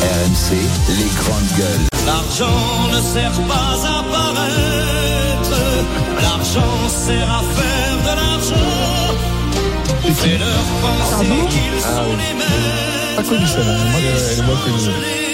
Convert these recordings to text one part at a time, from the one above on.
RMC, les grandes gueules. L'argent ne sert pas à paraître, l'argent sert à faire de l'argent. Fais-leur penser qu'ils sont les mêmes. Pas connu celle-là, moi elle est moins connue.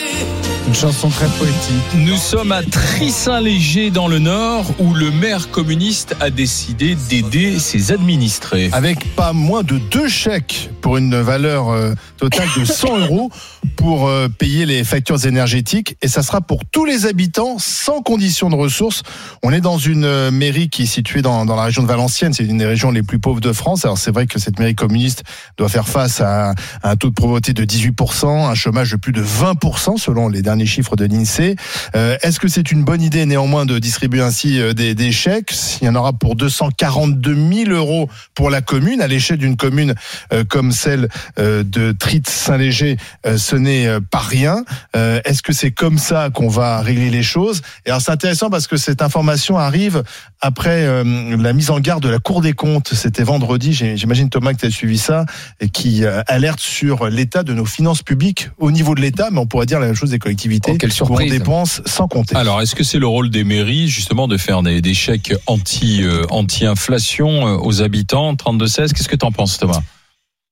Une chanson très poétique. Nous sommes à Trissin-Léger dans le Nord où le maire communiste a décidé d'aider ses administrés. Avec pas moins de deux chèques pour une valeur euh, totale de 100 euros pour euh, payer les factures énergétiques et ça sera pour tous les habitants sans condition de ressources. On est dans une euh, mairie qui est située dans, dans la région de Valenciennes, c'est une des régions les plus pauvres de France. Alors c'est vrai que cette mairie communiste doit faire face à, à un taux de pauvreté de 18%, un chômage de plus de 20% selon les derniers chiffres de l'INSEE. Euh, Est-ce que c'est une bonne idée néanmoins de distribuer ainsi euh, des, chèques? Il y en aura pour 242 000 euros pour la commune, à l'échelle d'une commune euh, comme celle de Trit-Saint-Léger, euh, ce n'est pas rien. Est-ce que c'est comme ça qu'on va régler les choses? Et alors c'est intéressant parce que cette information arrive après la mise en garde de la Cour des comptes. C'était vendredi, j'imagine Thomas que tu as suivi ça, qui alerte sur l'état de nos finances publiques au niveau de l'État, mais on pourrait dire la même chose des collectivités. Oh, quelle surprise. Dépense sans compter. Alors, est-ce que c'est le rôle des mairies justement de faire des, des chèques anti euh, anti-inflation euh, aux habitants 32 16 Qu'est-ce que tu en penses, Thomas?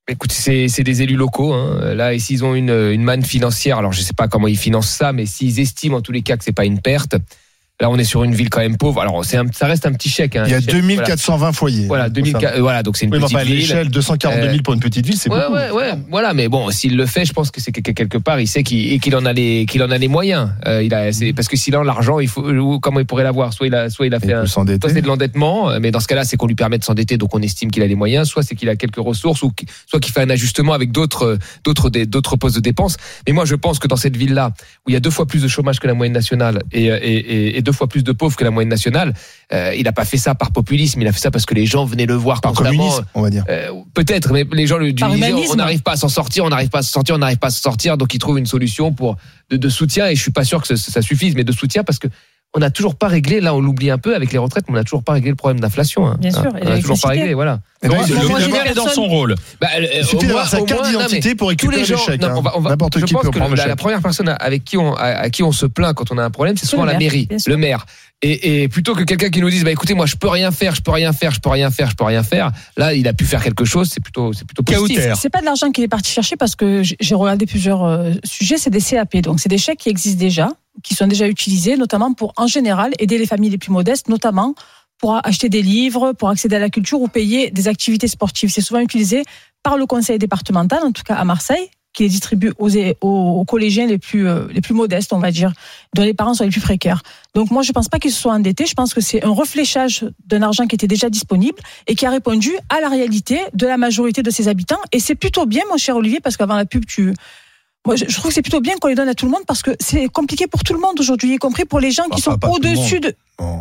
Écoute, c'est c'est des élus locaux. Hein. Là, et s'ils ont une, une manne financière, alors je sais pas comment ils financent ça, mais s'ils estiment en tous les cas que c'est pas une perte, là on est sur une ville quand même pauvre. Alors c'est un- ça reste un petit chèque. Hein, Il y a chèque, 2420 foyers. Voilà, voilà, 2000, Ça. euh, voilà donc c'est une Oui, mais petite à ville. l'échelle, 242 000 pour une petite ville, c'est Ouais, beaucoup. ouais, ouais, voilà, mais bon, s'il le fait, je pense que c'est que que quelque part, il sait qu'il en a les, qu'il en a les moyens. Euh, il a, parce que sinon l'argent, il faut, comment il pourrait l'avoir? Soit il a, soit il a fait il un, soit c'est de l'endettement, euh, mais dans ce cas-là, c'est qu'on lui permet de s'endetter, donc on estime qu'il a les moyens. Soit c'est qu'il a quelques ressources, ou soit qu'il fait un ajustement avec d'autres, euh, d'autres, d'autres postes de dépenses. Mais moi, je pense que dans cette ville-là, où il y a deux fois plus de chômage que la moyenne nationale et, euh, et, et- et deux fois plus de pauvres que la moyenne nationale, euh, il n'a pas fait ça par populisme, il a fait ça parce que les gens venaient le voir Par communisme, on va dire. Euh, Peut-être, mais les gens le Par disaient, on n'arrive pas à s'en sortir, on n'arrive pas à s'en sortir, on n'arrive pas à s'en sortir, donc ils trouvent une solution pour de, de soutien. Et je suis pas sûr que ça, ça suffise, mais de soutien parce que on n'a toujours pas réglé. Là, on l'oublie un peu avec les retraites, mais on n'a toujours pas réglé le problème d'inflation. hein. Bien sûr, on n'a toujours pas réglé, voilà. Donc, Le j'ai maire des est dans son rôle. Bah, euh, suffit d'avoir sa carte d'identité pour récupérer les chèques. non, hein. on va- on va- N'importe je qui pense peut que prendre le la, première personne avec qui on, à, à qui on se plaint quand on a un problème, c'est souvent le la mairie, le maire. Et, et plutôt que quelqu'un qui nous dise, bah écoutez, moi je peux rien faire, je peux rien faire, je peux rien faire, je peux rien faire. Là, il a pu faire quelque chose. C'est plutôt, c'est plutôt positif. C'est pas de l'argent qu'il est parti chercher parce que j'ai regardé plusieurs euh, sujets, c'est des CAP. Donc c'est des chèques qui existent déjà, qui sont déjà utilisés, notamment pour en général aider les familles les plus modestes, notamment pour acheter des livres, pour accéder à la culture ou payer des activités sportives. C'est souvent utilisé par le conseil départemental, en tout cas à Marseille, qui les distribue aux, aux, collégiens les plus, euh, les plus modestes, on va dire, dont les parents sont les plus précaires. Donc moi, je pense pas qu'ils se soient endettés. Je pense que c'est un refléchage d'un argent qui était déjà disponible et qui a répondu à la réalité de la majorité de ses habitants. Et c'est plutôt bien, mon cher Olivier, parce qu'avant la pub, tu... Moi, je trouve que c'est plutôt bien qu'on les donne à tout le monde parce que c'est compliqué pour tout le monde aujourd'hui, y compris pour les gens qui Enfin, sont au-dessus de. Bon.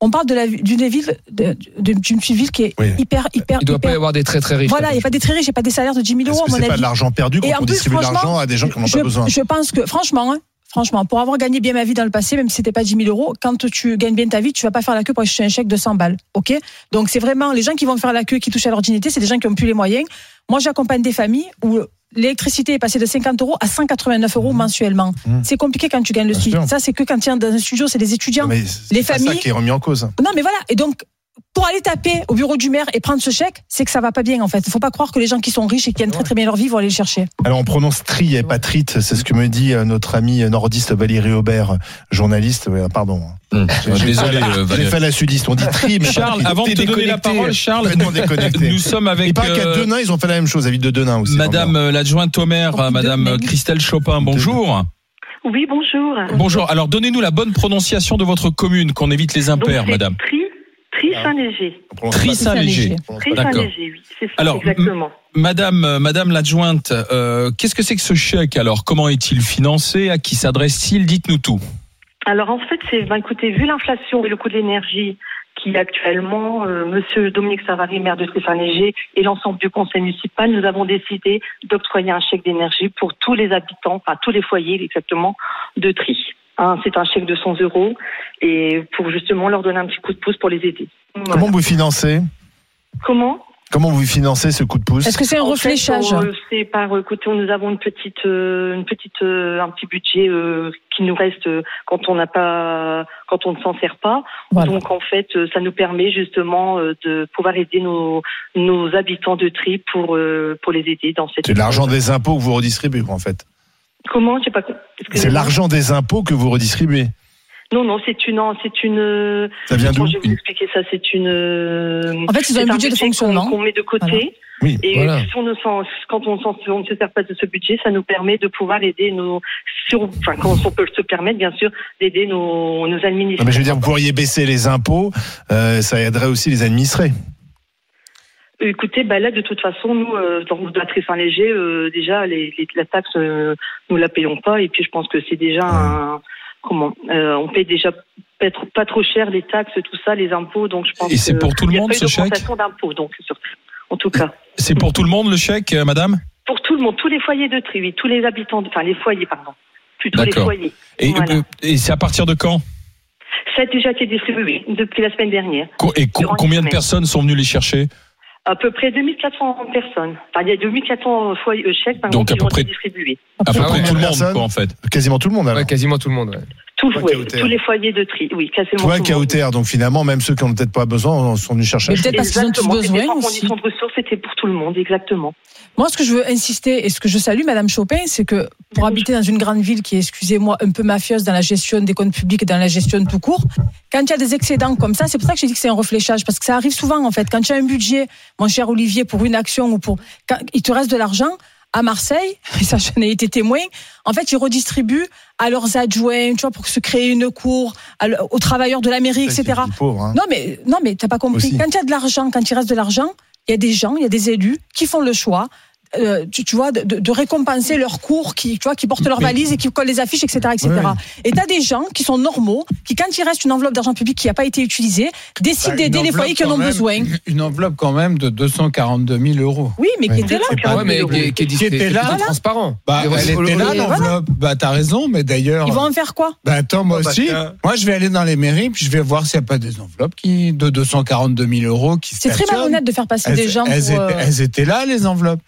On parle de la d'une ville, d'une petite ville qui est Oui. hyper, hyper, Il doit pas y avoir des très très riches. Voilà, il n'y a pas des très riches, il n'y a pas des salaires de 10 000 Est-ce euros, à mon c'est pas avis. de l'argent perdu Et quand en on plus, distribue de franchement, l'argent à des gens qui n'en ont je, pas besoin? je pense que, franchement, hein, franchement, pour avoir gagné bien ma vie dans le passé, même si c'était pas 10 000 euros, quand tu gagnes bien ta vie, tu vas pas faire la queue pour acheter un chèque de 100 balles. OK? Donc, c'est vraiment, les gens qui vont faire la queue, qui touchent à leur dignité, c'est des gens qui ont plus les moyens. Moi, j'accompagne des familles où l'électricité est passée de 50 euros à 189 euros mensuellement. Mmh. C'est compliqué quand tu gagnes le SMIC. sûr. Ça, c'est que quand tu es dans un studio, c'est des étudiants. Mais c'est Les pas ça familles- qui est remis en cause. Non, mais voilà. Et donc, pour aller taper au bureau du maire et prendre ce chèque, c'est que ça va pas bien, en fait. Il faut pas croire que les gens qui sont riches et qui gagnent très très bien leur vie vont aller le chercher. Alors on prononce tri et pas trit, c'est ce que me dit euh, notre ami nordiste Valérie Aubert, journaliste. Pardon. J'ai Désolé, la- euh, J'ai Valérie. fait la sudiste. On dit tri, mais pas Charles, avant de te donner la parole, Charles, nous sommes avec Il paraît qu'à euh, Denain, ils ont fait la même chose, à Ville de Denain aussi. Madame euh, l'adjointe au maire, Oh, Madame Denain. Christelle Chopin. Bonjour. Oui, bonjour. Bonjour. Alors, donnez-nous la bonne prononciation de votre commune, qu'on évite les impairs, Madame. Tri, Tri Saint-Léger. Tri Saint-Léger. Très D'accord. Saint-Léger, oui. C'est ça, Alors, exactement. Madame, euh, Madame l'adjointe, euh, qu'est-ce que c'est que ce chèque alors? Comment est-il financé? À qui s'adresse-t-il? Dites-nous tout. Alors en fait, c'est, ben, écoutez, vu l'inflation et le coût de l'énergie qui actuellement, euh, Monsieur Dominique Savary, maire de Saint-Léger, et l'ensemble du conseil municipal, nous avons décidé d'octroyer un chèque d'énergie pour tous les habitants, enfin tous les foyers exactement, de Tri. Hein, c'est un chèque de 100 euros et pour justement leur donner un petit coup de pouce pour les aider. Voilà. Comment vous financez? Comment? Comment vous financez ce coup de pouce? Est-ce que c'est un refléchage? euh, C'est par euh, côté, nous avons une petite, euh, une petite, euh, un petit budget euh, qui nous reste quand on n'a pas, quand on ne s'en sert pas. Voilà. Donc en fait, ça nous permet justement de pouvoir aider nos, nos habitants de Tri pour pour les aider dans cette. C'est de l'argent des impôts que vous redistribuez, en fait. Comment J'ai pas. compris. C'est l'argent des impôts que vous redistribuez. Non, non, c'est une, c'est une. Ça vient d'où je vais vous expliquer ça C'est une. En fait, c'est un budget de qu'on- fonctionnement. qu'on met de côté. Oui, Et voilà. si on ne s'en- quand on, ne se sert pas de ce budget, ça nous permet de pouvoir aider nos, sur, enfin, quand on peut se permettre, bien sûr, d'aider nos, nos Non, administrés. mais je veux dire, vous pourriez baisser les impôts, euh, ça aiderait aussi les administrés. Écoutez, bah là, de toute façon, nous, euh, dans la Saint-Léger, euh, déjà, les, les- la taxe, euh, nous la payons pas. Et puis, je pense que c'est déjà un, comment, euh, on paye déjà pas trop, pas trop cher les taxes, tout ça, les impôts. Donc, je pense Et c'est pour tout le monde, ce chèque d'impôts, donc, sur, en tout cas. C'est pour tout le monde le chèque, euh, Madame? Pour tout le monde, tous les foyers de tri, oui, tous les habitants, de- enfin, les foyers, pardon. Plutôt les foyers. Et, Voilà. et c'est à partir de quand? Ça a déjà été distribué depuis la semaine dernière. Et co- combien de personnes sont venues les chercher? À peu près 2400 personnes. Enfin, il y a 2400 foyers, chèques par Donc, exemple, à qui peu ont près- été distribués. À peu près tout le monde, personnes quoi, en fait. Quasiment tout le monde, alors. Ouais, quasiment tout le monde. ouais. Ouais, tous les foyers de tri, oui, quasiment Toi. KOTR, donc finalement, même ceux qui n'ont peut-être pas besoin sont venus chercher. Mais peut-être parce qu'ils ont tous besoin sans aussi. condition de ressources, c'était pour tout le monde, exactement. Moi, ce que je veux insister et ce que je salue, Madame Chopin, c'est que pour habiter dans une grande ville qui est, excusez-moi, un peu mafieuse dans la gestion des comptes publics et dans la gestion tout court, quand il y a des excédents comme ça, c'est pour ça que j'ai dit que c'est un refléchage, parce que ça arrive souvent, en fait. Quand tu as un budget, mon cher Olivier, pour une action ou pour, quand il te reste de l'argent, à Marseille, et ça, j'en ai été témoin, en fait, ils redistribuent à leurs adjoints, tu vois, pour se créer une cour, le- aux travailleurs de la mairie, etc. des pauvres, hein. Non, mais non, mais t'as pas compris. Aussi. Quand il y a de l'argent, quand il reste de l'argent, il y a des gens, il y a des élus qui font le choix. Euh, tu, tu vois, de, récompenser leurs cours, qui, tu vois, qui portent leurs valises et qui collent les affiches, etc., etc. Ouais. Et t'as des gens qui sont normaux, qui quand il reste une enveloppe d'argent public qui n'a pas été utilisée, décident Bah, d'aider les foyers qui en ont besoin. Une enveloppe quand même de 242 000 euros. Oui, mais qui étaient là. Ouais, mais qui était là. transparent. Bah, elle était là l'enveloppe. Bah t'as raison, mais d'ailleurs. Ils vont en faire quoi? Bah attends, moi parce aussi. Moi, je vais aller dans les mairies, puis je vais voir s'il n'y a pas des enveloppes qui de 242 000 euros qui C'est très malhonnête de faire passer Elles, des gens elles pour. euh, elles étaient là, les enveloppes.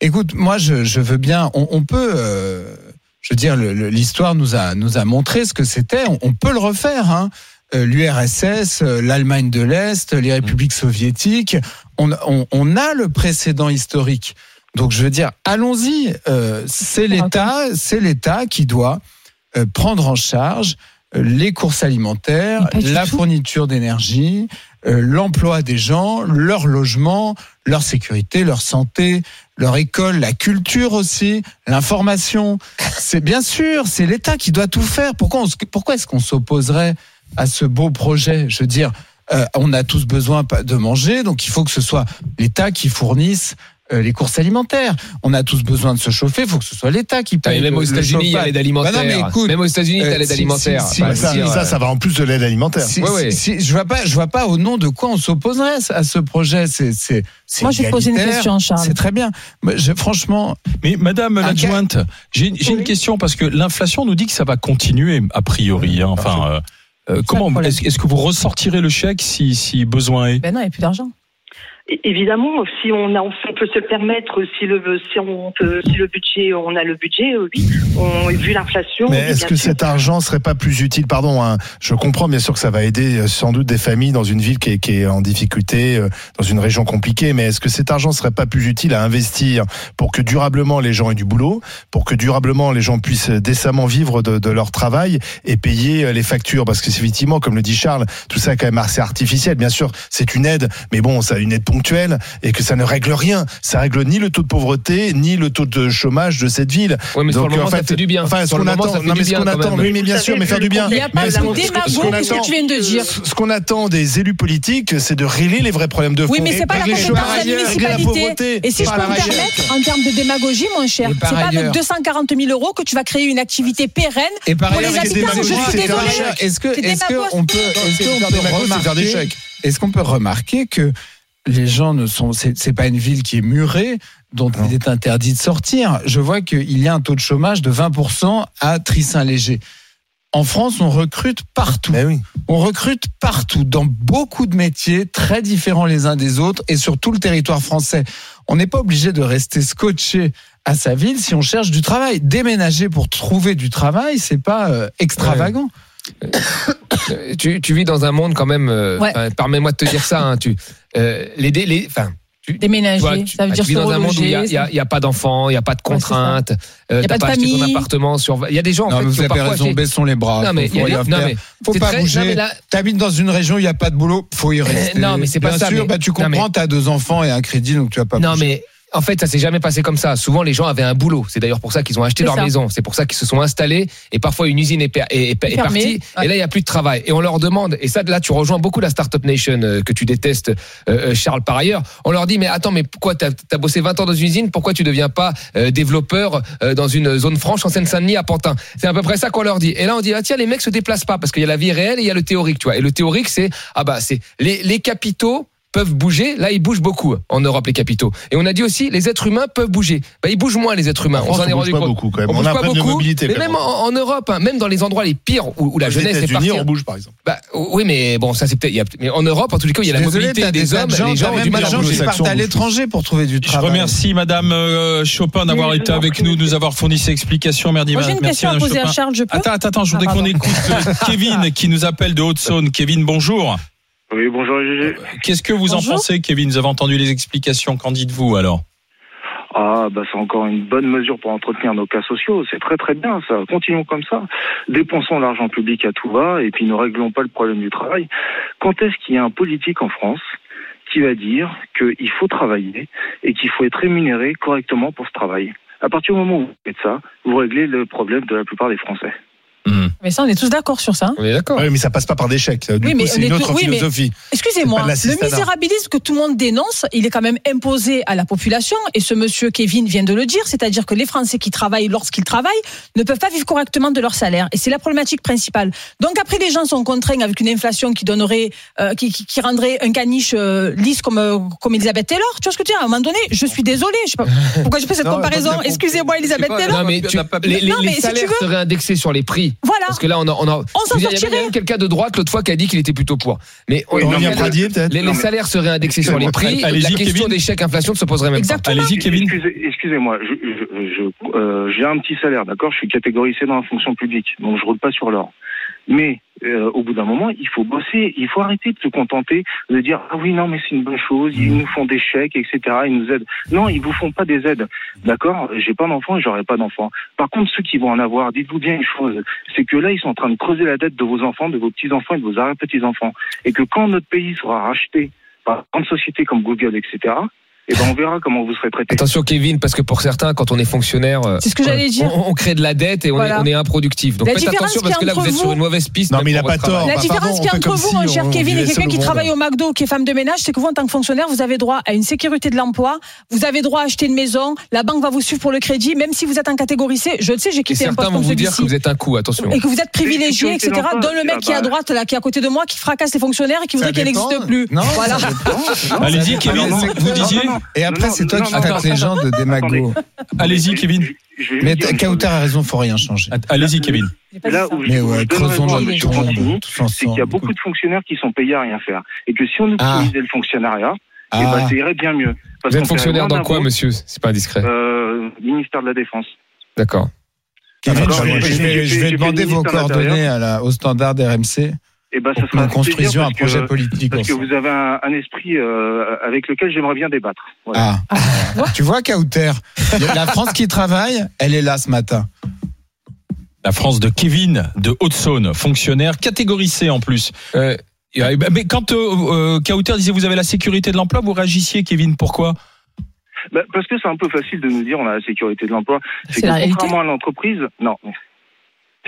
Écoute, moi, je, je veux bien. On, on peut. euh, je veux dire, l'histoire nous a nous a montré ce que c'était. On, on peut le refaire. Hein. Euh, L'URSS, euh, l'Allemagne de l'Est, les républiques soviétiques. On, on, on a le précédent historique. Donc, je veux dire, allons-y. Euh, c'est l'État, c'est l'État qui doit prendre en charge les courses alimentaires, la tout. fourniture d'énergie, euh, l'emploi des gens, leur logement, leur sécurité, leur santé, leur école, la culture aussi, l'information. C'est bien sûr, c'est l'État qui doit tout faire. Pourquoi, pourquoi est-ce qu'on s'opposerait à ce beau projet? Je veux dire, euh, on a tous besoin de manger, donc il faut que ce soit l'État qui fournisse euh, les courses alimentaires. On a tous besoin de se chauffer, il faut que ce soit l'État qui Putain, paye. et même le- aux le États-Unis, il y a l'aide alimentaire. non, mais écoute, même aux États-Unis, euh, t'as l'aide si- alimentaire. si- si- Bah, ça, si, ça, euh, ça va en plus de l'aide alimentaire. Si- Ouais, si- ouais. si- je vois pas, je vois pas au nom de quoi on s'opposerait à ce projet. C'est, c'est, c'est Moi, je vais poser une question, Charles. C'est très bien. Mais je- franchement, Mais Madame l'adjointe, j'ai j'ai une Oui. question parce que l'inflation nous dit que ça va continuer a priori. hein. Enfin, euh, euh, comment est-ce que vous ressortirez le chèque si, si besoin est? Ben non, il n'y a plus d'argent. Évidemment, si on, a, on peut se le permettre, si le, si on peut, si le budget, on a le budget, euh, oui. On, vu l'inflation. Mais est-ce que sûr. cet argent serait pas plus utile Pardon, hein, je comprends bien sûr que ça va aider euh, sans doute des familles dans une ville qui est, qui est en difficulté, euh, dans une région compliquée, mais est-ce que cet argent serait pas plus utile à investir pour que durablement les gens aient du boulot, pour que durablement les gens puissent décemment vivre de, de leur travail et payer les factures? Parce que c'est effectivement, comme le dit Charles, tout ça est quand même assez artificiel. Bien sûr, c'est une aide, mais bon, ça une aide ponctuelle et que ça ne règle rien. Ça règle ni le taux de pauvreté, ni le taux de chômage de cette ville. Ouais, mais sur Donc, le moment, en ça fait, fait du bien. Enfin, ce Sur qu'on attend, non, mais ce qu'on attend, oui, mais bien Vous sûr, mais faire du bien. Il n'y a pas de ce que tu viens de dire. Ce qu'on attend des élus politiques, c'est de régler les vrais problèmes de fond. Oui, mais c'est pas la compétence de la municipalité. pauvreté. Et si je peux me permettre, en termes de démagogie, mon cher, c'est par pas avec ailleurs- 240 000 euros que tu vas créer une activité pérenne Et par pour les habitants. Je suis c'est faire désolée. des chèques. Est-ce que, est-ce peut, qu'on peut remarquer, est-ce qu'on peut remarquer que les gens ne sont, c'est pas une ville qui est murée, dont il est interdit de sortir. Je vois qu'il y a un taux de chômage de 20% à Trissin-Léger. En France, on recrute partout. Oui. On recrute partout, dans beaucoup de métiers très différents les uns des autres et sur tout le territoire français. On n'est pas obligé de rester scotché à sa ville si on cherche du travail. Déménager pour trouver du travail, c'est pas euh, extravagant. Tu, tu vis dans un monde quand même. euh, Ouais. Permets-moi de te dire ça. hein, tu, euh, les, dé- les, enfin, Déménager, toi, tu, ça veut bah, dire tu vis se dans un monde où il y a, y a- y a pas d'enfants, il y a pas de Ouais, contraintes. euh, Il y a t'as pas de acheté ton famille. appartement sur. Il y a des gens en Non, fait mais qui vous ont avez parfois raison, acheté- baissons les bras. Non, mais faut, il y a- faut rien non, mais faut pas très- bouger. là- T'habites dans une région où il n'y a pas de boulot, faut y rester. non, mais c'est pas Bien ça, sûr, mais- bah, tu comprends, mais- t'as deux enfants et un crédit, donc tu vas pas Non, bouger. mais en fait, ça s'est jamais passé comme ça. Souvent, les gens avaient un boulot. C'est d'ailleurs pour ça qu'ils ont acheté leur ça. maison. C'est pour ça qu'ils se sont installés. Et parfois, une usine est, per- est- est- est Fermée. partie. Ouais. Et là, il y a plus de travail. Et on leur demande. Et ça, de là, tu rejoins beaucoup la Startup Nation euh, que tu détestes, euh, euh, Charles, par ailleurs. On leur dit, mais attends, mais pourquoi t'as as bossé 20 ans dans une usine? Pourquoi tu deviens pas euh, développeur dans une zone franche en Seine-Saint-Denis à Pantin? C'est à peu près ça qu'on leur dit. Et là, on dit, ah tiens, les mecs se déplacent pas parce qu'il y a la vie réelle et il y a le théorique, tu vois. Et le théorique, c'est ah bah c'est les, les capitaux peuvent bouger. Là, ils bougent beaucoup en Europe, les capitaux. Et on a dit aussi, les êtres humains peuvent bouger. Bah, ils bougent moins, les êtres humains. En France, s'en est on bouge rendu pas compte. beaucoup, quand même. On, On bouge a pas problème de beaucoup. mobilité, mais même en, en Europe, hein, même dans les endroits les pires où, où la Aux jeunesse est partie. on bouge, par exemple. Bah, oui, mais bon, ça c'est peut-être. Mais en Europe, en tous les cas, il y a la Désolé, mobilité des hommes. gens, les gens ont même du mal des à gens qui partent à l'étranger pour trouver du Je travail. remercie Madame euh, Chopin d'avoir je été avec nous, de nous avoir fourni ces explications. Merci, Moi, j'ai une question à poser à. Charles, je peux Attends, attends, attends, je voudrais Ah, qu'on écoute euh, Kevin qui nous appelle de Haute-Saône. Kevin, bonjour. Oui, bonjour GG. Qu'est-ce que vous en pensez, Kevin? Vous avez entendu les explications. Qu'en dites-vous alors? Ah, bah c'est encore une bonne mesure pour entretenir nos cas sociaux. C'est très très bien ça. Continuons comme ça. Dépensons l'argent public à tout va et puis ne réglons pas le problème du travail. Quand est-ce qu'il y a un politique en France qui va dire qu'il faut travailler et qu'il faut être rémunéré correctement pour ce travail? À partir du moment où vous faites ça, vous réglez le problème de la plupart des Français. Mais ça, on est tous d'accord sur ça. hein. On est d'accord. Oui, mais ça passe pas par des chèques. Du Oui, coup, mais c'est on est une autre oui, philosophie. Excusez-moi, le misérabilisme que tout le monde dénonce, il est quand même imposé à la population. Et ce monsieur Kevin vient de le dire, c'est-à-dire que les Français qui travaillent lorsqu'ils travaillent ne peuvent pas vivre correctement de leur salaire. Et c'est la problématique principale. Donc après, les gens sont contraints avec une inflation qui donnerait, euh, qui, qui, qui rendrait un caniche euh, lisse comme euh, comme Elisabeth Taylor. Tu vois ce que tu veux dire? À un moment donné, je suis désolée. Je sais pas pourquoi je fais cette Non, comparaison. Excusez-moi, Elisabeth Taylor. Non, mais tu- les, les- Non, mais les si tu salaires veux- seraient indexés sur les prix. Voilà. Parce que là, on a, on a, On s'en il y a- il y a sortirait. même quelqu'un de droite l'autre fois qui a dit qu'il était plutôt pour. Mais on- Oui, on- Pradier, peut-être les, les salaires seraient indexés sur les prix. La question des chèques inflation ne se poserait même Exactement. Allez-y, Kevin. Excusez- Excusez-moi, euh, j'ai un petit salaire, d'accord? Je suis catégorisé dans la fonction publique, donc je roule pas sur l'or. Mais euh, au bout d'un moment, il faut bosser, il faut arrêter de se contenter de dire ah oui non mais c'est une bonne chose, ils nous font des chèques etc, ils nous aident. Non, ils vous font pas des aides, d'accord? J'ai pas d'enfants j'aurai pas d'enfants. Par contre, ceux qui vont en avoir, dites-vous bien une chose, c'est que là ils sont en train de creuser la dette de vos enfants, de vos petits enfants et de vos arrière-petits enfants, et que quand notre pays sera racheté par grandes sociétés comme Google etc, et ben on verra comment vous serez traités. Attention Kevin, parce que pour certains, quand on est fonctionnaire, euh, C'est ce que j'allais dire. On, on crée de la dette et on, Voilà. est, on est improductif. Donc La faites différence attention parce que là a vous êtes entre sur vous- une mauvaise piste. Non, mais il a pas tort. La Bah, différence qu'il y a entre vous, si mon on cher Kevin, et quelqu'un qui travaille au McDo, qui est femme de ménage, c'est que vous, en tant que fonctionnaire, vous avez droit à une sécurité de l'emploi, vous avez droit à acheter une maison, la banque va vous suivre pour le crédit, même si vous êtes en catégorie C. Je le sais, j'ai quitté un certains poste vont comme vous dire que vous êtes un coup. Attention. Et que vous êtes privilégié, etc. Donne le mec qui est à droite, là, qui est à côté de moi, qui fracasse les fonctionnaires et qui voudrait qu'elle n'existe plus. Non, voilà. Allez-y, Kevin, vous disiez Et après, c'est toi non, qui non, les gens de démago. Allez-y, Kevin. Mais chose. a raison, faut rien changer. Allez-y, Kevin. Là où je, Mais ouais, je donne raison à M. c'est qu'il y a beaucoup de fonctionnaires qui sont payés à rien faire. Et que si on Ah. optimisait le fonctionnariat, eh ben, Ah, ça irait bien mieux. Parce Vous êtes fonctionnaire dans quoi, monsieur C'est pas indiscret. euh, Ministère de la Défense. D'accord. Kevin, je vais- je vais, vais demander vos coordonnées l'Intérieur. à la, au standard RMC Et ben, ça sera nous construisions un parce que- projet politique Parce que vous avez un, un esprit euh, avec lequel j'aimerais bien débattre. Voilà. Ah, tu vois, Kauter, la France qui travaille, elle est là ce matin. La France de Kevin de Haute-Saône, fonctionnaire, catégorie C en plus. Euh, mais quand euh, euh, Kauter disait vous avez la sécurité de l'emploi, vous réagissiez, Kevin, pourquoi? Bah, parce que c'est un peu facile de nous dire on a la sécurité de l'emploi. C'est que la réalité. contrairement à l'entreprise, non.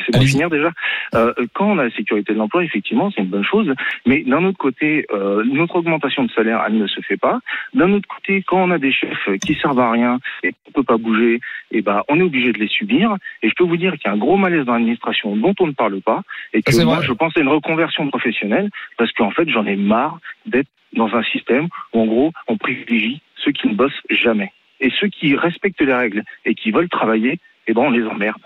C'est pour Allez-y. finir déjà. Euh, quand on a la sécurité de l'emploi, effectivement, c'est une bonne chose. Mais d'un autre côté, euh, notre augmentation de salaire, elle ne se fait pas. D'un autre côté, quand on a des chefs qui servent à rien et qu'on peut pas bouger, eh ben, on est obligé de les subir. Et je peux vous dire qu'il y a un gros malaise dans l'administration dont on ne parle pas. Et que moi, vrai. je pense à une reconversion professionnelle parce qu'en fait, j'en ai marre d'être dans un système où, en gros, on privilégie ceux qui ne bossent jamais. Et ceux qui respectent les règles et qui veulent travailler, eh ben, on les emmerde.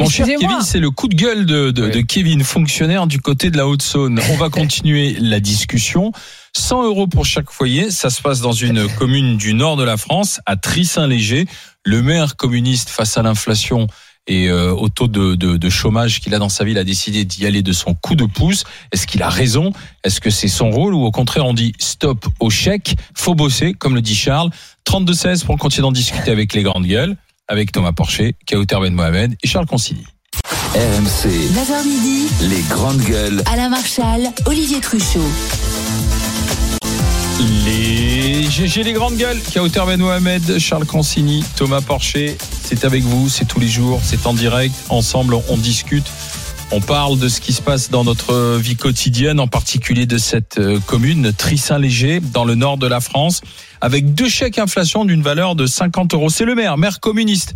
Mon cher. Kevin, c'est le coup de gueule de, de, de Kevin, fonctionnaire du côté de la Haute-Saône. On va continuer la discussion. 100 euros pour chaque foyer. Ça se passe dans une commune du nord de la France, à Trissin-Léger. Le maire communiste, face à l'inflation et euh, au taux de, de, de chômage qu'il a dans sa ville, a décidé d'y aller de son coup de pouce. Est-ce qu'il a raison? Est-ce que c'est son rôle? Ou au contraire on dit stop au chèque, faut bosser, comme le dit Charles. 32-16 pour continuer d'en discuter avec les grandes gueules, avec Thomas Porcher, Kauter Ben Mohamed et Charles Consigny. RMC, 9h midi, les grandes gueules. Alain Marchal, Olivier Truchot. Les GG les grandes gueules, Kauter Ben Mohamed, Charles Consigny, Thomas Porcher, c'est avec vous, c'est tous les jours, c'est en direct, ensemble on discute, on parle de ce qui se passe dans notre vie quotidienne, en particulier de cette euh, commune, Trissin-Léger, dans le nord de la France, avec deux chèques inflation d'une valeur de 50 euros. C'est le maire, maire communiste,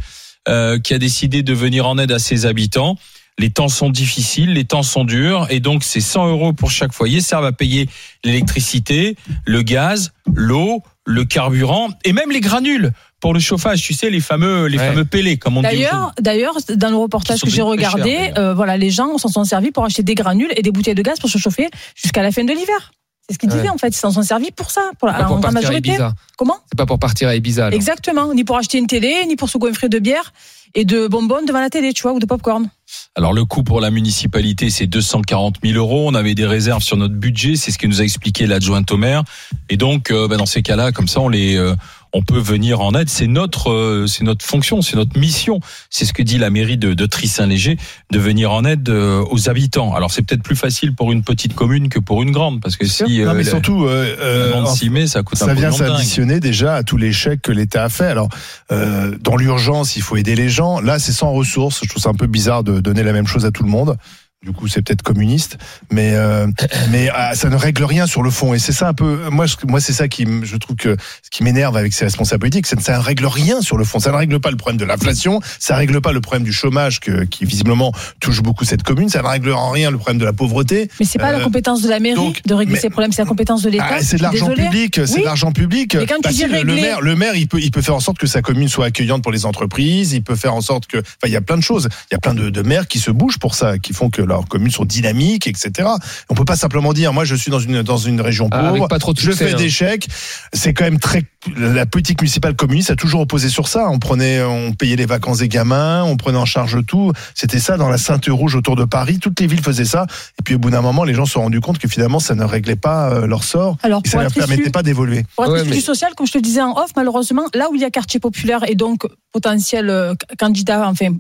euh, qui a décidé de venir en aide à ses habitants. Les temps sont difficiles, les temps sont durs, et donc ces 100 euros pour chaque foyer servent à payer l'électricité, le gaz, l'eau, le carburant et même les granules pour le chauffage. Tu sais, les fameux, les Ouais. fameux pellets, comme on dit. D'ailleurs, d'ailleurs, dans le reportage que j'ai regardé, euh, voilà, les gens s'en sont servis pour acheter des granules et des bouteilles de gaz pour se chauffer jusqu'à la fin de l'hiver. C'est ce qu'ils Ouais. disaient en fait. Ils s'en sont servis pour ça, pour la, pour majorité. Ibiza. Comment C'est pas pour partir à Ibiza. alors. Exactement. Ni pour acheter une télé, ni pour se goinfrer de bière et de bonbons devant la télé, tu vois, ou de popcorn. Alors le coût pour la municipalité, c'est 240 000 euros. On avait des réserves sur notre budget, c'est ce que nous a expliqué l'adjointe au maire. Et donc, euh, bah, dans ces cas-là, comme ça, on les, euh, on peut venir en aide. C'est notre, euh, c'est notre fonction, c'est notre mission. C'est ce que dit la mairie de, de Trissin-Léger, de venir en aide euh, aux habitants. Alors c'est peut-être plus facile pour une petite commune que pour une grande, parce que si Non, mais euh, surtout, euh, euh, la, la 6 mai, ça coûte un ça vient s'additionner déjà à tous les chèques que l'État a fait. Alors, euh, dans l'urgence, il faut aider les gens. Là, c'est sans ressources. Je trouve ça un peu bizarre de donner la même chose à tout le monde. Du coup, c'est peut-être communiste, mais euh, mais ah, ça ne règle rien sur le fond. Et c'est ça un peu. Moi, je- moi, c'est ça qui, je trouve que ce qui m'énerve avec ces responsables politiques, c'est que ça ne règle rien sur le fond. Ça ne règle pas le problème de l'inflation. Ça ne règle pas le problème du chômage que, qui visiblement touche beaucoup cette commune. Ça ne règle en rien le problème de la pauvreté. Mais c'est pas Euh, la compétence de la mairie donc, de régler mais- ces problèmes, c'est la compétence de l'État. Ah, c'est de l'argent public, c'est Oui. de l'argent public. Quand tu Bah, si, le- maire, le maire, il peut, il peut faire en sorte que sa commune soit accueillante pour les entreprises. Il peut faire en sorte que, enfin, il y a plein de choses. Il y a plein de, de maires qui se bougent pour ça, qui font que leurs communes sont dynamiques, etc. On peut pas simplement dire, moi, je suis dans une dans une région Ah, pauvre, avec pas trop de je succès, fais hein. des chèques. C'est quand même très la politique municipale communiste a toujours opposé sur ça. On prenait, on payait les vacances des gamins, on prenait en charge tout. C'était ça dans la Sainte Rouge autour de Paris. Toutes les villes faisaient ça. Et puis au bout d'un moment, les gens se sont rendus compte que finalement, ça ne réglait pas euh, leur sort. Alors, Et ça ne leur être issu- permettait pas d'évoluer. Pour être Ouais, mais- du social, comme je te disais en off, malheureusement, là où il y a quartier populaire et donc potentiel euh, candidat, enfin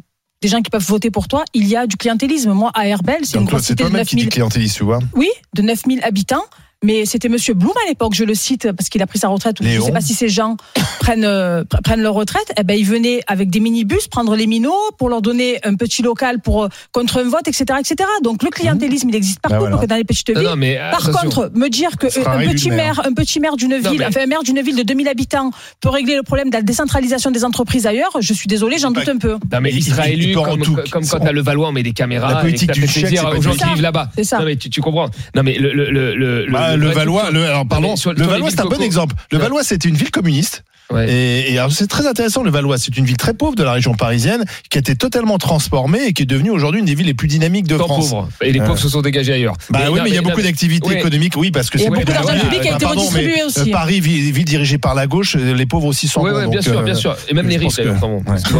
des gens qui peuvent voter pour toi, il y a du clientélisme. Moi, à Herbel, c'est une Donc toi, c'est toi-même qui dis 9000 clientéliste, tu vois. Oui, de 9000 habitants. Mais c'était Monsieur Blum à l'époque, je le cite parce qu'il a pris sa retraite. ou Je ne sais pas si ces gens prennent euh, pr- prennent leur retraite. Eh ben, ils venaient avec des minibus prendre les minots pour leur donner un petit local pour euh, contre un vote, etc., etc. Donc le clientélisme, il existe partout, Ben voilà. que dans les petites villes. non, mais Par contre, me dire que euh, un petit le maire. maire, un petit maire d'une Non, ville, mais- enfin un maire d'une ville de 2000 habitants peut régler le problème de la décentralisation des entreprises ailleurs, je suis désolé, j'en doute un peu. Non mais Il- il sera il- il élu comme, tout. comme quand à Levallois on met des caméras La politique et que du chèque, plaisir c'est pas aux gens qui vivent là-bas. C'est ça. Non mais tu, tu comprends. Non mais le le le le, Bah, le- Valois, truc- le, alors pardon, le Valois c'est un bon exemple. Le. Valois c'était une ville communiste. Ouais. Et, c'est très intéressant le Valois, c'est une ville très pauvre de la région parisienne qui a été totalement transformée et qui est devenue aujourd'hui une des villes les plus dynamiques de France. pauvre. Et les Euh. pauvres se sont dégagés ailleurs. Bah oui, non, mais il y a beaucoup d'activités ouais. économiques, oui, parce que Il y a c'est beaucoup d'argent oui, public qui a été pardon, redistribué mais, aussi. euh, Paris, ville, ville dirigée par la gauche, euh, les pauvres aussi s'en Oui, vont. bien donc, sûr, euh, bien sûr. Et même les riches Tout le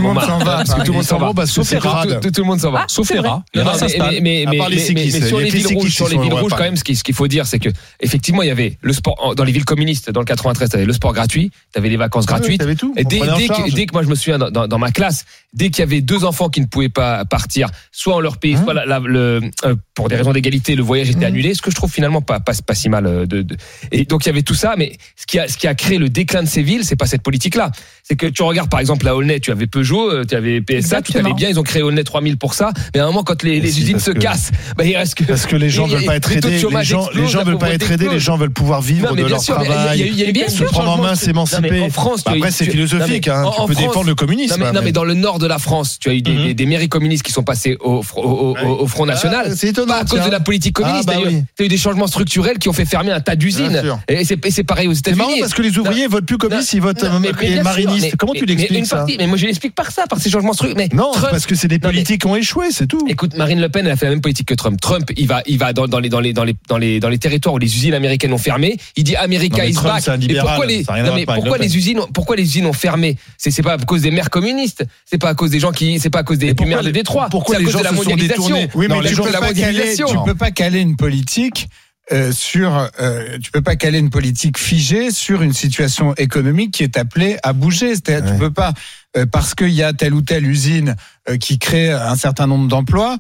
monde s'en va. Tout le monde s'en va. parce que c'est Tout- le monde s'en va. Ah, Sauf les séquistes, mais sur les villes rouges, sur les villes rouges, quand même, ce qu'il faut dire, c'est que effectivement, il y avait le sport dans les villes communistes. Dans le 93, t'avais le sport gratuit, t'avais les vacances vacances Ah oui, tout. Et dès, en que, charge. dès que moi je me souviens dans, dans- dans ma classe, dès qu'il y avait deux enfants qui ne pouvaient pas partir, soit on leur payait, Hein soit la- la- le, euh, pour des raisons d'égalité, le voyage était Mmh. annulé, ce que je trouve finalement pas, pas, pas si mal. euh, De, de- Et donc il y avait tout ça, mais ce qui a, ce qui a créé le déclin de ces villes, c'est pas cette politique-là. C'est que tu regardes par exemple à Aulnay, tu avais Peugeot, euh, tu avais PSA, tout Exactement. allait bien, ils ont créé Aulnay 3000 pour ça, mais à un moment quand les, Mais les si, usines se que- cassent, bah, il reste que Parce que les gens veulent pas être aidés, les gens, les explosent, gens la veulent pas être aidés, les gens veulent pouvoir vivre Non, de leur sûr, travail, il y a- il y a eu bien se sûr, prendre en main, s'émanciper. France, tu Bah as Après, c'est tu- philosophique, non, mais hein. tu peux France- défendre le communisme. Non mais, non, mais dans le nord de la France, tu as eu des, Mhm. des, des mairies communistes qui sont passées au, fr- au, au- au Front National. Ah, c'est étonnant, pas à cause tiens. de la politique communiste. Ah, bah T'as eu- des changements structurels qui ont fait fermer un tas d'usines. Et c'est c'est pareil aux C'est États-Unis. marrant parce que les ouvriers votent plus communistes, ils votent euh, marinistes. mais- Comment tu l'expliques ça Mais moi je l'explique par ça, par ces changements structurels. Non, parce que c'est des politiques qui ont échoué, c'est tout. Écoute, Marine Le Pen, elle a fait la même politique que Trump. Trump, il va, il va dans, dans les, dans les, dans les, dans les, dans les territoires où les usines américaines ont fermé. Il dit America Non, is Trump, back. c'est Et pourquoi non, les usines, pourquoi les usines ont fermé? C'est, c'est pas à cause des maires communistes. C'est pas à cause des gens qui, c'est pas à cause des, Et du pourquoi maire de Détroit. pourquoi les gens de la mondialisation. Oui, mais tu peux, pas caler, mondialisation. tu peux pas caler une politique euh, sur, euh, tu peux pas caler une politique figée sur une situation économique qui est appelée à bouger. C'est-à-dire, Ouais. tu peux pas euh, parce qu'il y a telle ou telle usine euh, qui crée un certain nombre d'emplois.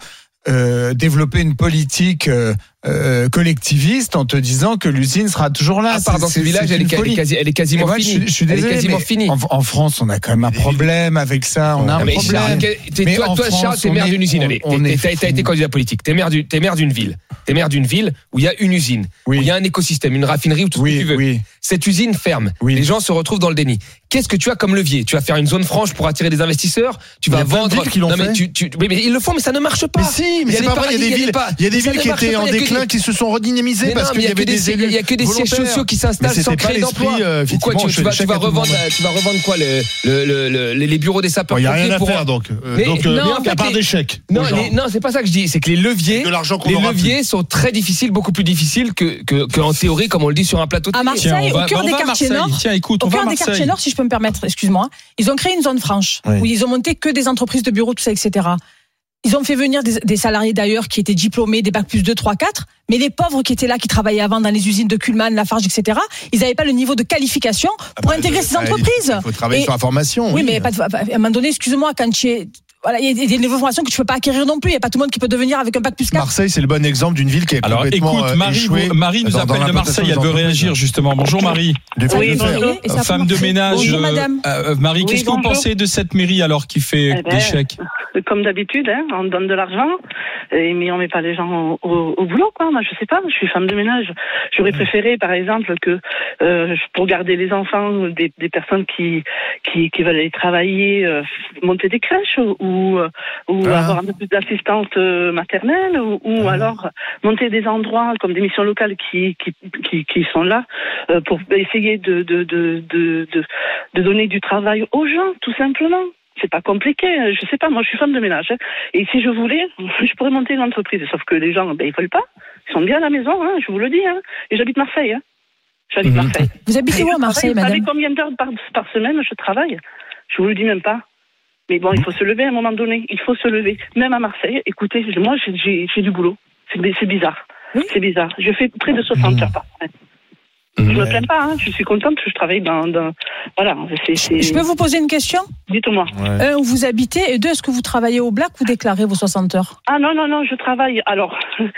développer une politique euh, collectiviste en te disant que l'usine sera toujours là. À part dans ce village, elle est, une elle est folie. quasi, elle est Et quasiment moi, je, finie. je suis elle désolé, est quasiment mais finie. En, en France, on a quand même un problème avec ça. On a un mais problème. Charles, Mais toi, toi, France, Charles, t'es maire d'une usine. on- Allez, t'as été candidat politique. T'es maire du- t'es maire d'une ville. T'es maire d'une ville où il y a une usine, Oui. où il y a un écosystème, une raffinerie ou tout ce que tu veux. oui. Cette usine ferme. Oui. Les gens se retrouvent dans le déni. Qu'est-ce que tu as comme levier? Tu vas faire une zone franche pour attirer des investisseurs? Tu Il y vas vendre. villes qui l'ont non, mais fait. tu, tu- oui, mais ils le font, mais ça ne marche pas. Mais si, mais Il y a c'est des pas vrai, il y a des villes, qui étaient en déclin, qui se sont redynamisées Mais parce qu'il mais y avait des il y a- que des sièges sociaux qui s'installent sans créer d'emploi. euh, Ou quoi, effectivement, tu, vas, tu à revendre, tu vas revendre quoi le, le, le- le- les les bureaux des sapeurs Bon, Il n'y a rien à pour- faire donc. Euh, Mais- Donc, euh, non, en à fait, part les- des chèques. Non, les- c'est pas ça que je dis. C'est que les leviers, De l'argent qu'on les leviers sont très difficiles, beaucoup plus difficiles que, que, que en théorie, comme on le dit sur un plateau de À. Marseille, au cœur des à quartiers Marseille. nord, Tiens, écoute, on au à cœur des quartiers nord, si je peux me permettre, excuse-moi, ils ont créé une zone franche où ils ont monté que des entreprises de bureaux, tout ça, etc. Ils ont fait venir des, des salariés d'ailleurs qui étaient diplômés, des bacs plus 2, 3, 4, mais les pauvres qui étaient là, qui travaillaient avant dans les usines de Kuhlmann, Lafarge, etc., ils n'avaient pas le niveau de qualification pour bah, intégrer ces ah, entreprises. Il faut travailler Et- sur la formation. Oui, mais pas de- à un moment donné, excuse-moi, quand tu es. Voilà, il y a des niveaux de formation que tu peux pas acquérir non plus. Il n'y a pas tout le monde qui peut devenir avec un bac plus 4. Marseille, c'est le bon exemple d'une ville qui est Alors complètement écoute, euh, Marie, échouée vous- Marie nous dans- dans appelle de l'implantation Marseille, elle veut réagir justement. Bonjour Marie. Oui, de bonjour. Ça Femme de ménage. Bonjour, euh, madame. euh, Marie, Oui, qu'est-ce que vous pensez de cette mairie alors qui fait Eh ben, des chèques Comme d'habitude, hein, on donne de l'argent, mais on met pas les gens au, au- au boulot, quoi. Moi, je sais pas, je suis femme de ménage. J'aurais préféré, par exemple, que euh, pour garder les enfants, des, des personnes qui, qui qui veulent aller travailler, euh, monter des crèches ou ou, euh, ou Ah. avoir un peu plus d'assistante euh, maternelle ou, ou Ah. alors monter des endroits comme des missions locales qui qui qui, qui sont là euh, pour essayer de de, de de de de donner du travail aux gens, tout simplement. C'est pas compliqué. hein. Je sais pas. Moi, je suis femme de ménage. hein. Et si je voulais, je pourrais monter une entreprise. Sauf que les gens, ben, ils veulent pas. Ils sont bien à la maison. Hein, je vous le dis. Hein. Et j'habite Marseille. Hein. J'habite Mhm. Marseille. Vous habitez où à Marseille, Vous savez madame? combien d'heures par, par semaine je travaille? Je vous le dis même pas. Mais bon, il faut se lever à un moment donné. Il faut se lever. Même à Marseille, écoutez, moi, j'ai- du boulot. C'est bi- c'est bizarre. Oui. C'est bizarre. Je fais près de 60 heures par semaine. Je me plains pas. Hein. Je suis contente que je travaille dans... dans... Voilà. Je peux vous poser une question? Dites-moi. Un, où vous habitez et deux, est-ce que vous travaillez au black ou déclarez vos 60 heures? Ah non, non, non, je travaille. Alors, je, Non,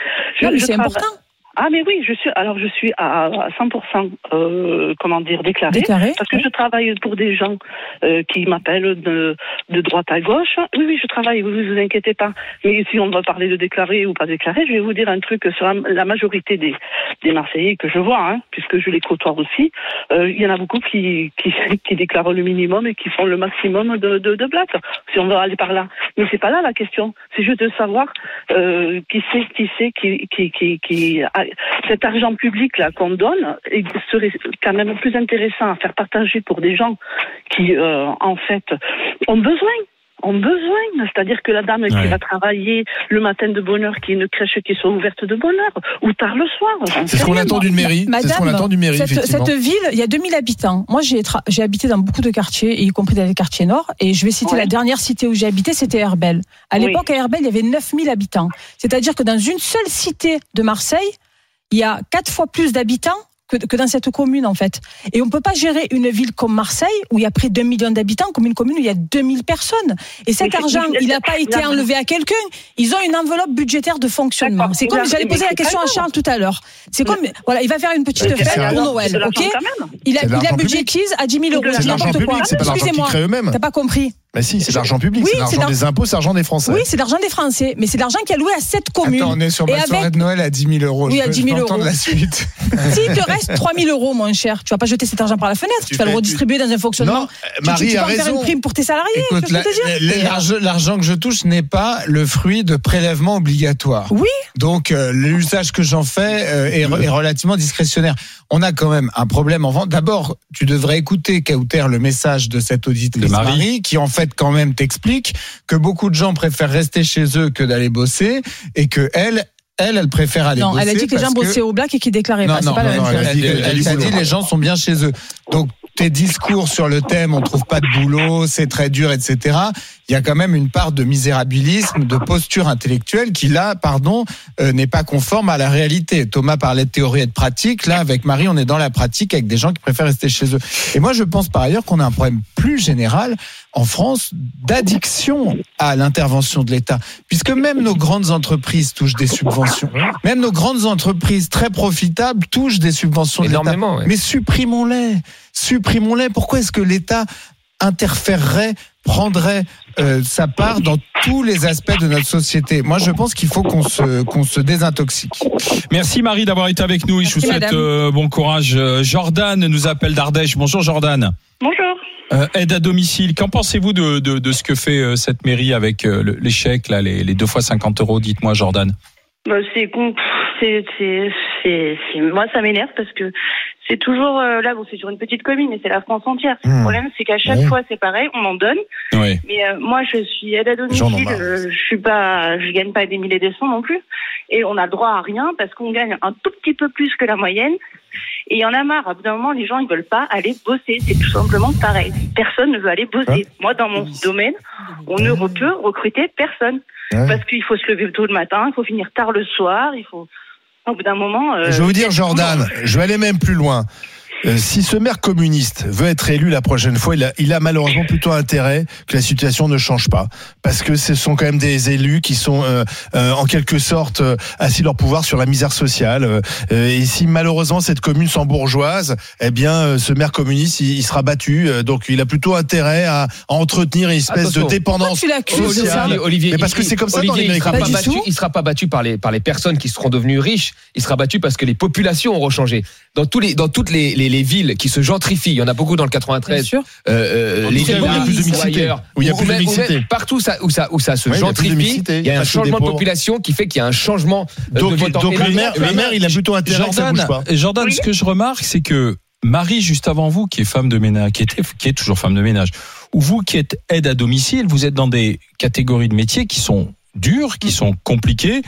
mais je c'est travaille- important. Ah mais oui, je suis alors je suis à, à 100% euh, comment dire déclarée Déclaré. parce que je travaille pour des gens euh, qui m'appellent de, de droite à gauche. Oui oui, je travaille, vous vous inquiétez pas. Mais si on va parler de déclaré ou pas déclaré, je vais vous dire un truc sur la, la majorité des, des Marseillais que je vois, hein, puisque je les côtoie aussi. Euh, Il y en a beaucoup qui, qui qui déclarent le minimum et qui font le maximum de de, de blagues. Si on veut aller par là, mais c'est pas là la question. C'est juste de savoir euh, qui c'est qui c'est qui qui qui, qui a- cet argent public là qu'on donne il serait quand même plus intéressant à faire partager pour des gens qui euh, en fait ont besoin ont besoin, c'est-à-dire que la dame qui va travailler le matin de bonne heure, qui a une crèche qui soit ouverte de bonne heure, ou tard le soir. C'est ce qu'on attend d'une mairie. C'est ce qu'on attend d'une mairie, cette, ville, il y a 2000 habitants. Moi, j'ai habité dans beaucoup de quartiers, y compris dans les quartiers nord. Et je vais citer Ouais. la dernière cité où j'ai habité, c'était Herbel. À Oui. l'époque, à Herbel, il y avait 9000 habitants. C'est-à-dire que dans une seule cité de Marseille, il y a quatre fois plus d'habitants que, que dans cette commune, en fait. Et on peut pas gérer une ville comme Marseille, où il y a près d'un million d'habitants, comme une commune où il y a 2000 personnes. Et cet argent, il n'a pas été enlevé à quelqu'un. Ils ont une enveloppe budgétaire de fonctionnement. C'est comme, La- j'allais poser la question à. Charles tout à l'heure. C'est comme, voilà, il va faire une petite fête pour Noël, de ok? Il a, de il a budgétise à 10 000 euros. De de n'importe quoi. de Excusez-moi. T'as pas compris. Mais si, c'est de l'argent public, Oui, c'est l'argent des impôts, c'est l'argent des Français. Oui, c'est de l'argent des Français, mais c'est de l'argent qui est alloué à cette commune. Attends, on est sur ma soirée avec- de Noël à 10 000 euros. Oui, Je à veux- 10 000 je veux entendre euros. la suite. S'il te reste 3 000 euros, mon cher, tu vas pas jeter cet argent par la fenêtre, tu, Tu vas le redistribuer dans un fonctionnement. Non, Tu- Marie tu, tu a vas en faire raison. une prime pour tes salariés. L'argent que je touche n'est pas le fruit de prélèvements obligatoires. Oui. Donc euh, l'usage que j'en fais euh, est, est relativement discrétionnaire. On a quand même un problème en vente. D'abord, tu devrais écouter Kauter le message de cette auditrice De Marie. Marie, qui en fait quand même t'explique que beaucoup de gens préfèrent rester chez eux que d'aller bosser et que elle elle, elle préfère aller Non, bosser. elle a dit que les gens bossaient au black et qu'ils déclaraient non, pas. non, pas la non, même non, chose. elle, a Elle a elle boulot. dit les gens sont bien chez eux. Donc tes discours sur le thème on trouve pas de boulot, c'est très dur, etc. Il y a quand même une part de misérabilisme, de posture intellectuelle qui là, pardon, euh, n'est pas conforme à la réalité. Thomas parlait de théorie et de pratique. Là, avec Marie, on est dans la pratique avec des gens qui préfèrent rester chez eux. Et moi, je pense par ailleurs qu'on a un problème plus général en France d'addiction à l'intervention de l'État, puisque même nos grandes entreprises touchent des subventions. Même nos grandes entreprises très profitables touchent des subventions de l'État. Ouais. Mais supprimons-les, supprimons-les. Pourquoi est-ce que l'État interférerait, prendrait euh, sa part dans tous les aspects de notre société? Moi, je pense qu'il faut qu'on se qu'on se désintoxique. Merci Marie d'avoir été avec nous et je vous souhaite euh, bon courage. Euh, Jordan nous appelle d'Ardèche. Bonjour Jordan. Bonjour. Euh, aide à domicile. Qu'en pensez-vous de, de, de ce que fait euh, cette mairie avec euh, chèques, là, les, les deux fois 50 euros? Dites-moi Jordan. Bah, c'est con. C'est, c'est, c'est, c'est- moi, ça m'énerve parce que c'est toujours euh, là, bon, c'est sur une petite commune, mais c'est la France entière. Mmh. Le problème, c'est qu'à chaque fois, c'est pareil, on en donne. Oui. Mais euh, moi, je suis aide à domicile. marre. euh, je suis pas, je gagne pas des milliers des cents non plus. Et on a le droit à rien parce qu'on gagne un tout petit peu plus que la moyenne. Et il y en a marre. À bout d'un moment, les gens, ils veulent pas aller bosser. C'est tout simplement pareil. Personne ne veut aller bosser. Moi, dans mon domaine, on ne peut recruter personne. Ouais. Parce qu'il faut se lever tôt le matin, il faut finir tard le soir, il faut. Au bout d'un moment. euh, Je vais vous dire, Jordan, je vais aller même plus loin. Euh, si ce maire communiste veut être élu la prochaine fois, il a, il a malheureusement plutôt intérêt que la situation ne change pas, parce que ce sont quand même des élus qui sont euh, euh, en quelque sorte euh, assis leur pouvoir sur la misère sociale. euh, et si malheureusement cette commune s'embourgeoise, eh bien ce maire communiste il, il sera battu. donc il a plutôt intérêt à, à entretenir une espèce Attention. de dépendance Pourquoi tu l'accuses, sociale. Olivier, Mais parce que c'est comme ça dans les il sera pas Pas battu. Il sera pas battu par les par les personnes qui seront devenues riches. Il sera battu parce que les populations auront changé. Dans tous les dans toutes les, les, les villes qui se gentrifient, il y en a beaucoup dans le Bien 93. sûr. Euh, euh, les cas, où il y a plus de mixité. Où il y a plus de mixité. Partout ça, où ça où ça se Ouais, il y a plus de gentrifie, mixité. il y a un changement de population qui fait qu'il y a un changement euh, Donc, de vote. donc le maire, le maire, il a plutôt intérêt que ça Jordan, bouge pas. Jordan, Oui. ce que je remarque, c'est que Marie, juste avant vous, qui est femme de ménage, qui était, qui est toujours femme de ménage, ou vous qui êtes aide à domicile, vous êtes dans des catégories de métiers qui sont dures, qui sont compliquées,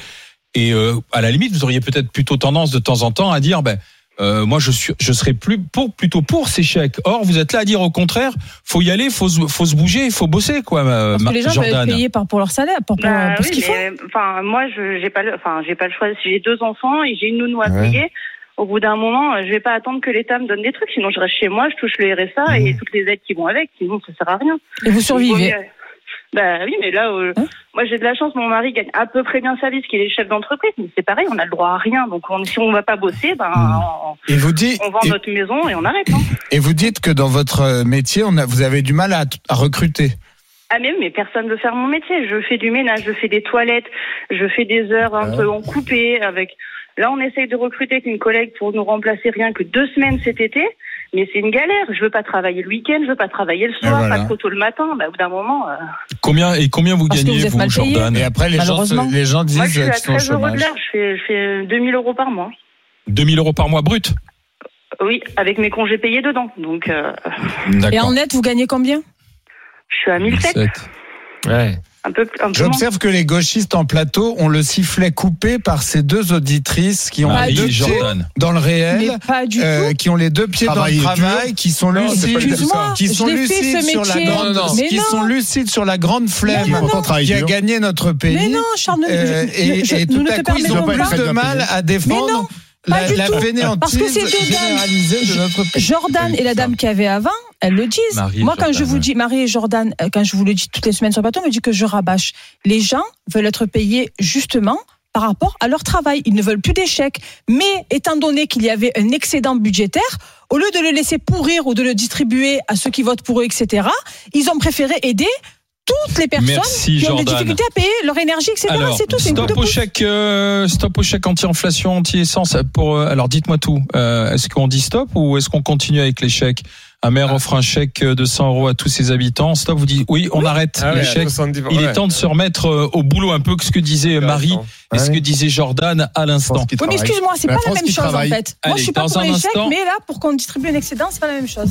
et euh, à la limite, vous auriez peut-être plutôt tendance de temps en temps à dire, ben. Euh, moi, je suis, je serais plus pour, plutôt pour ces chèques. Or, vous êtes là à dire au contraire, faut y aller, faut se, faut se bouger, faut bosser, quoi, euh, Parce Ma- que les gens doivent être Jordan. payés par, pour leur salaire, pour, pour, Bah pour oui, ce qu'ils font. enfin, moi, je j'ai pas le, enfin, j'ai pas le choix. Si j'ai deux enfants et j'ai une nounou à Ouais. payer, au bout d'un moment, euh, je vais pas attendre que l'État me donne des trucs. Sinon, je reste chez moi, je touche le RSA et toutes les aides qui vont avec. Sinon, ça sert à rien. Et vous survivez. Bah oui, mais là, euh, Hein moi j'ai de la chance. Mon mari gagne à peu près bien sa vie, parce qu'il est chef d'entreprise. Mais c'est pareil, on a le droit à rien. Donc on- si on va pas bosser, ben on, Et vous dites, on vend et, notre maison et on arrête. Hein. et vous dites que dans votre euh, métier, on a, vous avez du mal à, à recruter. Ah mais, mais personne veut faire mon métier. Je fais du ménage, je fais des toilettes, je fais des heures un peu en coupé. Avec là, on essaye de recruter avec une collègue pour nous remplacer rien que deux semaines cet été. Mais c'est une galère. Je veux pas travailler le week-end, je veux pas travailler le soir, voilà. pas trop tôt le matin. Bah, au bout d'un moment. euh, Combien et combien vous Parce gagnez vous vous. Jordan Et après, les gens, les gens disent Moi, je suis à sont au 13 euros de l'heure. Je fais, je fais 2000 euros par mois. 2000 euros par mois brut. Oui, avec mes congés payés dedans. Donc, euh, Et en net, vous gagnez combien? je suis à 1007. 17. Ouais. Un peu, un peu moins. J'observe que les gauchistes en plateau ont le sifflet coupé par ces deux auditrices qui ont les deux et pieds Jordan. dans le réel. Mais pas du euh, tout. qui ont les deux pieds dans le travail, qui sont lucides, pas qui sont je sur la grande, Non, non, mais qui non. sont lucides sur la grande flemme qui a gagné notre pays. Mais non, Charles, Euh, je- et, je- et nous tout ne à te coup, ils ont permettons plus pas. De mal à défendre la, du la tout. Parce que pays. Jordan et la dame qu'il y avait avant, elles le disent. Marie Moi, quand Jordan, je vous dis, Marie et Jordan, euh, quand je vous le dis toutes les semaines sur le plateau, on me dit que je rabâche. Les gens veulent être payés justement par rapport à leur travail. Ils ne veulent plus d'échecs. Mais étant donné qu'il y avait un excédent budgétaire, au lieu de le laisser pourrir ou de le distribuer à ceux qui votent pour eux, etc., ils ont préféré aider toutes les personnes Merci, qui ont des difficultés à payer leur énergie, etc. Alors, C'est tout, c'est une stop de au chèque, euh, stop au chèque anti-inflation, anti-essence. Pour, euh, alors, dites-moi tout. Euh, est-ce qu'on dit stop ou est-ce qu'on continue avec les chèques? Un maire offre un chèque de 100 euros à tous ses habitants. Stop, vous dites oui, on arrête Ah les ouais, chèques. 70, Il est temps de se remettre euh, au boulot un peu que ce que disait Marie et ce que disait Jordan à l'instant. Oui, mais excuse-moi, c'est pas la même chose travaille. en fait. Moi, je suis pas pour l'échec, instant- mais là, pour qu'on distribue un excédent, c'est pas la même chose.